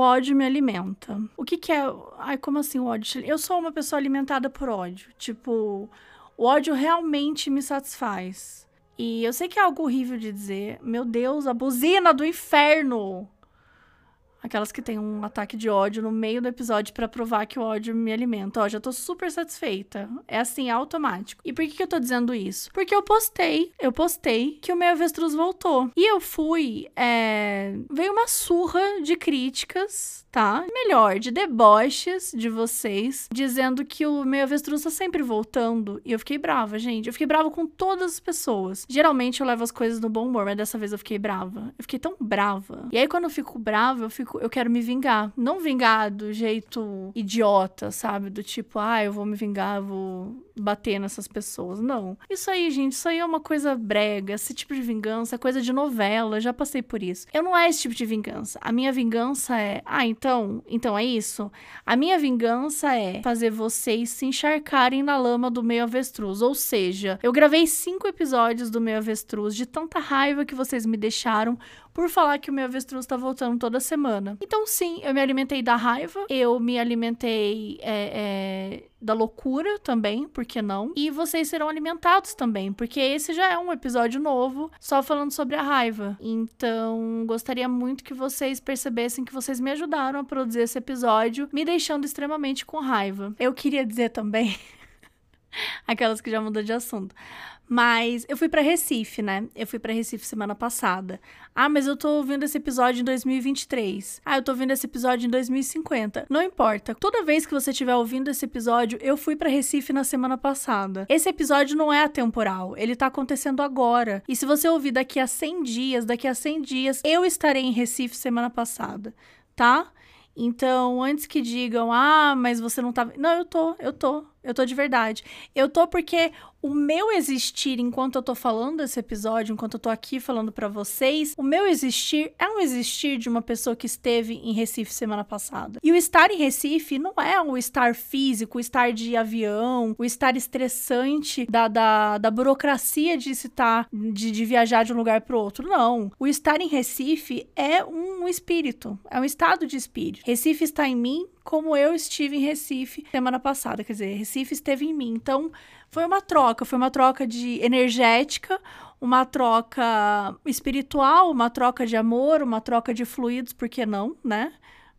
ódio me alimenta. O que que é? Ai, como assim o ódio? Eu sou uma pessoa alimentada por ódio. Tipo, o ódio realmente me satisfaz. E eu sei que é algo horrível de dizer. Meu Deus, a buzina do inferno! Aquelas que têm um ataque de ódio no meio do episódio para provar que o ódio me alimenta. Ó, já tô super satisfeita. É assim, automático. E por que, que eu tô dizendo isso? Porque eu postei, eu postei que o meu avestruz voltou. E eu fui. É... Veio uma surra de críticas tá? Melhor, de deboches de vocês, dizendo que o meu avestruz tá sempre voltando. E eu fiquei brava, gente. Eu fiquei brava com todas as pessoas. Geralmente eu levo as coisas no bom humor, mas dessa vez eu fiquei brava. Eu fiquei tão brava. E aí, quando eu fico brava, eu fico. Eu quero me vingar. Não vingar do jeito idiota, sabe? Do tipo, ah, eu vou me vingar, vou bater nessas pessoas. Não. Isso aí, gente, isso aí é uma coisa brega. Esse tipo de vingança é coisa de novela. Já passei por isso. Eu não é esse tipo de vingança. A minha vingança é, ah, então, então é isso. A minha vingança é fazer vocês se encharcarem na lama do meio avestruz. Ou seja, eu gravei cinco episódios do meio avestruz de tanta raiva que vocês me deixaram por falar que o meu avestruz tá voltando toda semana. Então, sim, eu me alimentei da raiva, eu me alimentei é, é, da loucura também, por que não? E vocês serão alimentados também, porque esse já é um episódio novo, só falando sobre a raiva. Então, gostaria muito que vocês percebessem que vocês me ajudaram a produzir esse episódio, me deixando extremamente com raiva. Eu queria dizer também. Aquelas que já mudam de assunto. Mas eu fui para Recife, né? Eu fui para Recife semana passada. Ah, mas eu tô ouvindo esse episódio em 2023. Ah, eu tô ouvindo esse episódio em 2050. Não importa. Toda vez que você estiver ouvindo esse episódio, eu fui para Recife na semana passada. Esse episódio não é atemporal, ele tá acontecendo agora. E se você ouvir daqui a 100 dias, daqui a 100 dias, eu estarei em Recife semana passada, tá? Então, antes que digam, ah, mas você não tá. Não, eu tô, eu tô. Eu tô de verdade. Eu tô porque o meu existir enquanto eu tô falando desse episódio, enquanto eu tô aqui falando para vocês, o meu existir é um existir de uma pessoa que esteve em Recife semana passada. E o estar em Recife não é o estar físico, o estar de avião, o estar estressante da, da, da burocracia de estar, de, de viajar de um lugar para outro. Não. O estar em Recife é um espírito, é um estado de espírito. Recife está em mim como eu estive em Recife semana passada, quer dizer, Recife esteve em mim. Então, foi uma troca, foi uma troca de energética, uma troca espiritual, uma troca de amor, uma troca de fluidos, por que não, né?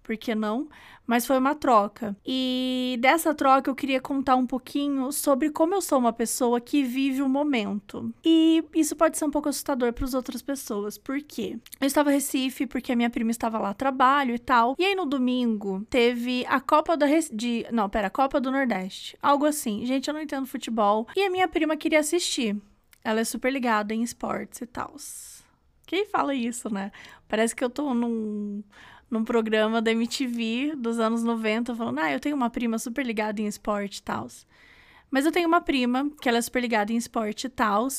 Por que não? mas foi uma troca. E dessa troca eu queria contar um pouquinho sobre como eu sou uma pessoa que vive o momento. E isso pode ser um pouco assustador para as outras pessoas. Por quê? Eu estava em Recife porque a minha prima estava lá a trabalho e tal. E aí no domingo teve a Copa da Rec... de não, pera, a Copa do Nordeste, algo assim. Gente, eu não entendo futebol. E a minha prima queria assistir. Ela é super ligada em esportes e tal. Quem fala isso, né? Parece que eu tô num num programa da MTV dos anos 90, falando: Ah, eu tenho uma prima super ligada em esporte e tal. Mas eu tenho uma prima que ela é super ligada em esporte e tal.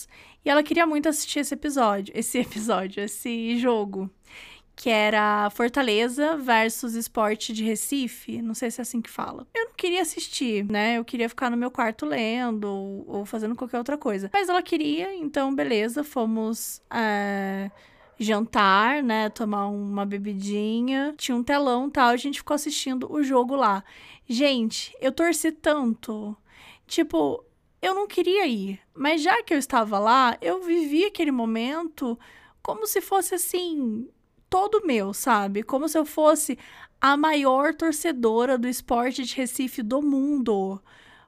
E ela queria muito assistir esse episódio, esse episódio, esse jogo. Que era Fortaleza versus Esporte de Recife. Não sei se é assim que fala. Eu não queria assistir, né? Eu queria ficar no meu quarto lendo ou, ou fazendo qualquer outra coisa. Mas ela queria, então beleza, fomos. É jantar, né? Tomar uma bebidinha. Tinha um telão tal. A gente ficou assistindo o jogo lá. Gente, eu torci tanto. Tipo, eu não queria ir. Mas já que eu estava lá, eu vivi aquele momento como se fosse assim. Todo meu, sabe? Como se eu fosse a maior torcedora do esporte de Recife do mundo.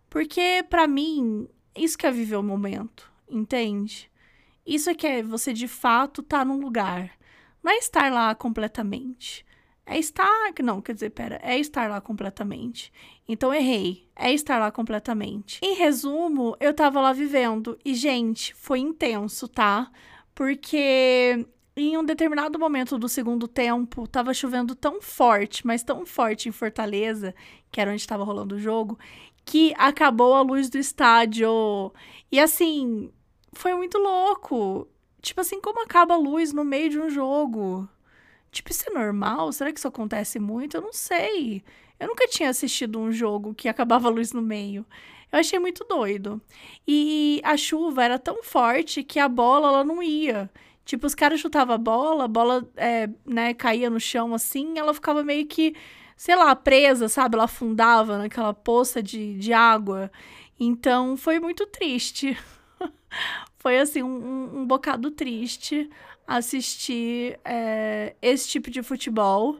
Porque, para mim, isso que é viver o momento, entende? Isso é que é você de fato estar tá num lugar. Não é estar lá completamente. É estar. Não, quer dizer, pera. É estar lá completamente. Então errei. É estar lá completamente. Em resumo, eu tava lá vivendo. E, gente, foi intenso, tá? Porque em um determinado momento do segundo tempo, tava chovendo tão forte, mas tão forte em Fortaleza, que era onde estava rolando o jogo, que acabou a luz do estádio. E assim, foi muito louco. Tipo assim, como acaba a luz no meio de um jogo? Tipo, isso é normal? Será que isso acontece muito? Eu não sei. Eu nunca tinha assistido um jogo que acabava a luz no meio. Eu achei muito doido. E a chuva era tão forte que a bola ela não ia. Tipo, os caras chutavam a bola, a bola, é, né, caía no chão assim, ela ficava meio que, sei lá, presa, sabe? Ela afundava naquela poça de, de água. Então, foi muito triste. foi, assim, um, um bocado triste assistir é, esse tipo de futebol.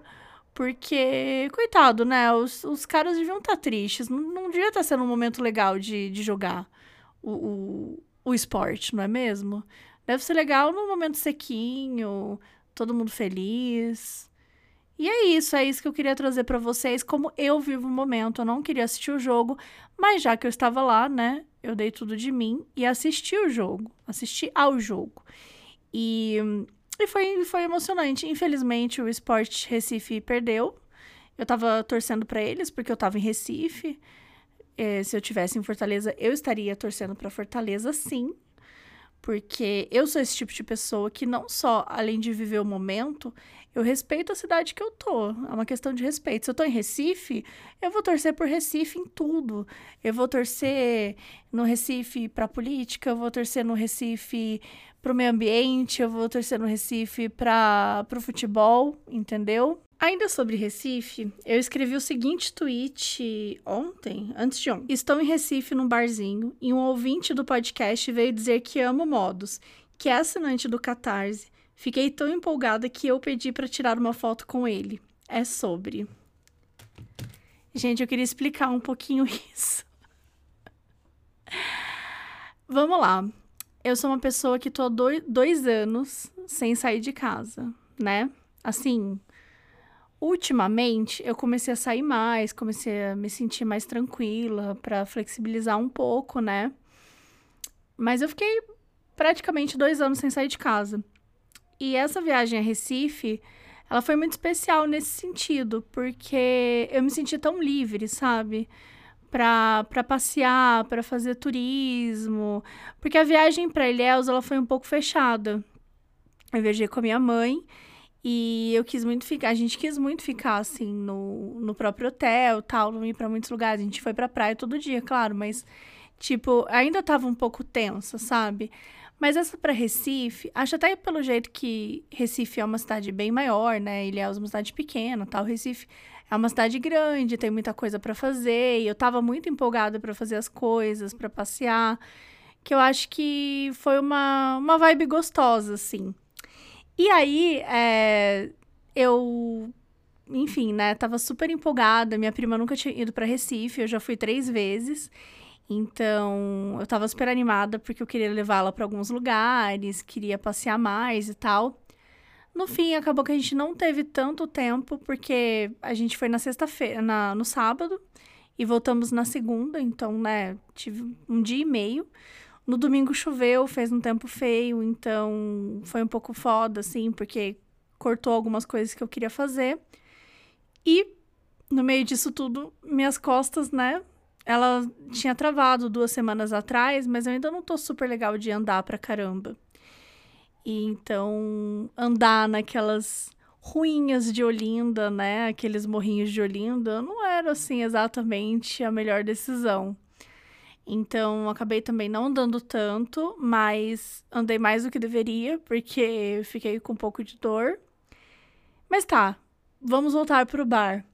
Porque, coitado, né? Os, os caras deviam estar tá tristes. Não, não devia estar tá sendo um momento legal de, de jogar o, o, o esporte, não é mesmo? Deve ser legal num momento sequinho, todo mundo feliz. E é isso, é isso que eu queria trazer para vocês, como eu vivo o momento. Eu não queria assistir o jogo, mas já que eu estava lá, né, eu dei tudo de mim e assisti o jogo, assisti ao jogo. E, e foi, foi emocionante. Infelizmente, o Sport Recife perdeu. Eu tava torcendo para eles, porque eu tava em Recife. É, se eu tivesse em Fortaleza, eu estaria torcendo para Fortaleza, sim. Porque eu sou esse tipo de pessoa que não só, além de viver o momento, eu respeito a cidade que eu tô. É uma questão de respeito. Se eu tô em Recife, eu vou torcer por Recife em tudo. Eu vou torcer no Recife pra política, eu vou torcer no Recife pro meio ambiente, eu vou torcer no Recife para pro futebol, entendeu? Ainda sobre Recife, eu escrevi o seguinte tweet ontem, antes de ontem. Estou em Recife num barzinho e um ouvinte do podcast veio dizer que amo modos, que é assinante do Catarse. Fiquei tão empolgada que eu pedi para tirar uma foto com ele. É sobre. Gente, eu queria explicar um pouquinho isso. Vamos lá. Eu sou uma pessoa que tô dois, dois anos sem sair de casa, né? Assim, Ultimamente, eu comecei a sair mais, comecei a me sentir mais tranquila para flexibilizar um pouco, né? Mas eu fiquei praticamente dois anos sem sair de casa. E essa viagem a Recife, ela foi muito especial nesse sentido, porque eu me senti tão livre, sabe? Para passear, para fazer turismo. Porque a viagem para Ilhéus, ela foi um pouco fechada. Eu viajei com a minha mãe e eu quis muito ficar, a gente quis muito ficar assim no, no próprio hotel, tal, não ir para muitos lugares. A gente foi pra praia todo dia, claro, mas tipo, ainda tava um pouco tensa, sabe? Mas essa para Recife, acho até pelo jeito que Recife é uma cidade bem maior, né? Ele é uma cidade pequena, tal. Recife é uma cidade grande, tem muita coisa para fazer, e eu tava muito empolgada para fazer as coisas, para passear, que eu acho que foi uma uma vibe gostosa assim. E aí, é, eu, enfim, né, tava super empolgada. Minha prima nunca tinha ido para Recife, eu já fui três vezes. Então, eu tava super animada porque eu queria levá-la para alguns lugares, queria passear mais e tal. No fim, acabou que a gente não teve tanto tempo, porque a gente foi na sexta-feira, no sábado, e voltamos na segunda, então, né, tive um dia e meio. No domingo choveu, fez um tempo feio, então foi um pouco foda, assim, porque cortou algumas coisas que eu queria fazer. E no meio disso tudo, minhas costas, né? Ela tinha travado duas semanas atrás, mas eu ainda não tô super legal de andar pra caramba. E então, andar naquelas ruinhas de Olinda, né? Aqueles morrinhos de Olinda, não era assim exatamente a melhor decisão. Então, acabei também não andando tanto, mas andei mais do que deveria, porque fiquei com um pouco de dor. Mas tá, vamos voltar pro bar.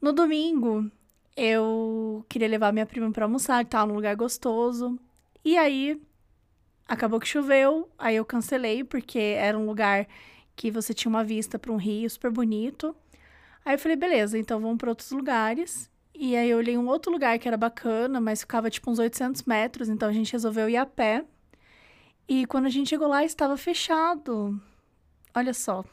No domingo, eu queria levar minha prima para almoçar, tal, num lugar gostoso. E aí, acabou que choveu, aí eu cancelei, porque era um lugar que você tinha uma vista para um rio super bonito. Aí eu falei, beleza, então vamos para outros lugares. E aí eu olhei um outro lugar que era bacana, mas ficava tipo uns 800 metros, então a gente resolveu ir a pé. E quando a gente chegou lá, estava fechado. Olha só.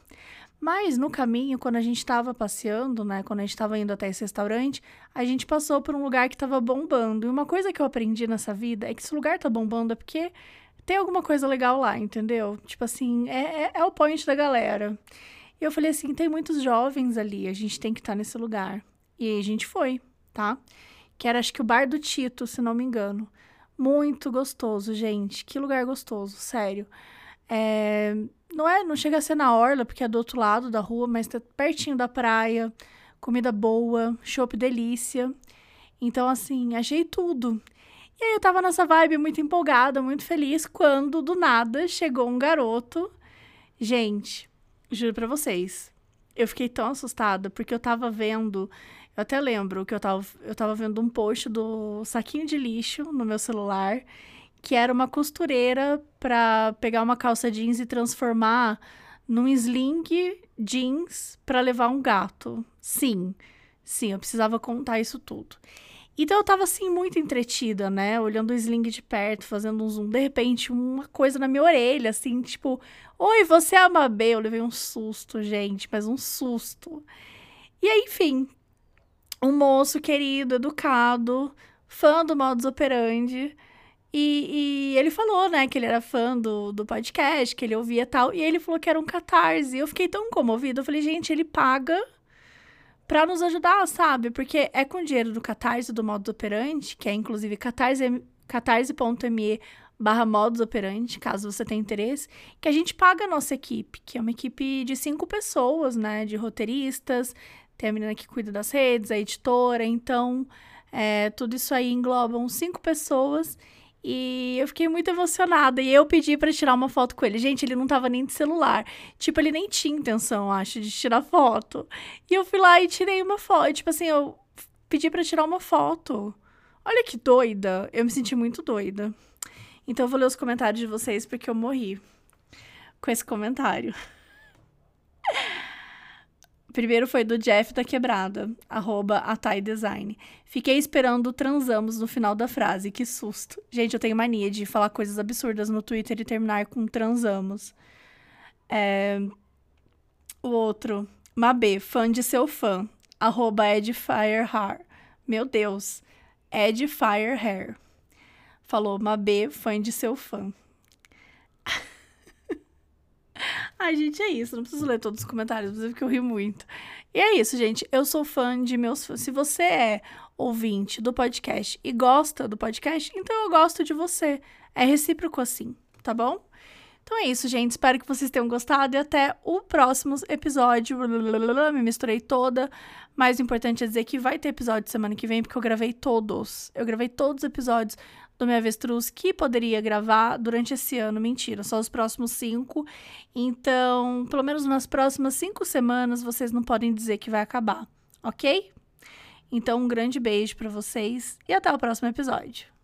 Mas no caminho, quando a gente estava passeando, né, quando a gente estava indo até esse restaurante, a gente passou por um lugar que estava bombando. E uma coisa que eu aprendi nessa vida é que se o lugar tá bombando é porque tem alguma coisa legal lá, entendeu? Tipo assim, é, é, é o point da galera. E eu falei assim: tem muitos jovens ali, a gente tem que estar tá nesse lugar. E aí a gente foi tá? Que era acho que o Bar do Tito, se não me engano. Muito gostoso, gente. Que lugar gostoso, sério. É, não é, não chega a ser na orla, porque é do outro lado da rua, mas tá pertinho da praia, comida boa, chopp delícia. Então, assim, achei tudo. E aí eu tava nessa vibe muito empolgada, muito feliz, quando do nada chegou um garoto Gente, juro pra vocês, eu fiquei tão assustada porque eu tava vendo. Eu até lembro que eu tava, eu tava vendo um post do saquinho de lixo no meu celular, que era uma costureira pra pegar uma calça jeans e transformar num sling jeans para levar um gato. Sim, sim, eu precisava contar isso tudo. Então eu tava assim muito entretida, né? Olhando o sling de perto, fazendo um zoom. De repente, uma coisa na minha orelha, assim, tipo, Oi, você é a Mabê? Eu levei um susto, gente, mas um susto. E aí, enfim, um moço querido, educado, fã do modus operandi. E, e, ele falou, né, que ele era fã do, do podcast, que ele ouvia tal. E ele falou que era um catarse. Eu fiquei tão comovida. Eu falei, gente, ele paga para nos ajudar, sabe? Porque é com dinheiro do Catarse do Modus Operandi, que é inclusive catarse.me catarse barra modus operandi, caso você tenha interesse, que a gente paga a nossa equipe, que é uma equipe de cinco pessoas, né? De roteiristas, tem a menina que cuida das redes, a editora, então é, tudo isso aí englobam cinco pessoas e eu fiquei muito emocionada. E eu pedi para tirar uma foto com ele. Gente, ele não tava nem de celular. Tipo, ele nem tinha intenção, acho, de tirar foto. E eu fui lá e tirei uma foto. Tipo assim, eu pedi para tirar uma foto. Olha que doida. Eu me senti muito doida. Então eu vou ler os comentários de vocês porque eu morri com esse comentário. Primeiro foi do Jeff da Quebrada, arroba Atai Design. Fiquei esperando transamos no final da frase, que susto. Gente, eu tenho mania de falar coisas absurdas no Twitter e terminar com transamos. É... O outro, Mabê, fã de seu fã, arroba Edfirehair. Meu Deus, Edfirehair. Falou, Mabê, fã de seu fã. Ai, gente, é isso. Não preciso ler todos os comentários, porque eu ri muito. E é isso, gente. Eu sou fã de meus fãs. Se você é ouvinte do podcast e gosta do podcast, então eu gosto de você. É recíproco assim, tá bom? Então é isso, gente. Espero que vocês tenham gostado e até o próximo episódio. Me misturei toda. Mais importante é dizer que vai ter episódio semana que vem, porque eu gravei todos. Eu gravei todos os episódios do Minha Avestruz que poderia gravar durante esse ano. Mentira, só os próximos cinco. Então, pelo menos nas próximas cinco semanas, vocês não podem dizer que vai acabar, ok? Então, um grande beijo para vocês e até o próximo episódio.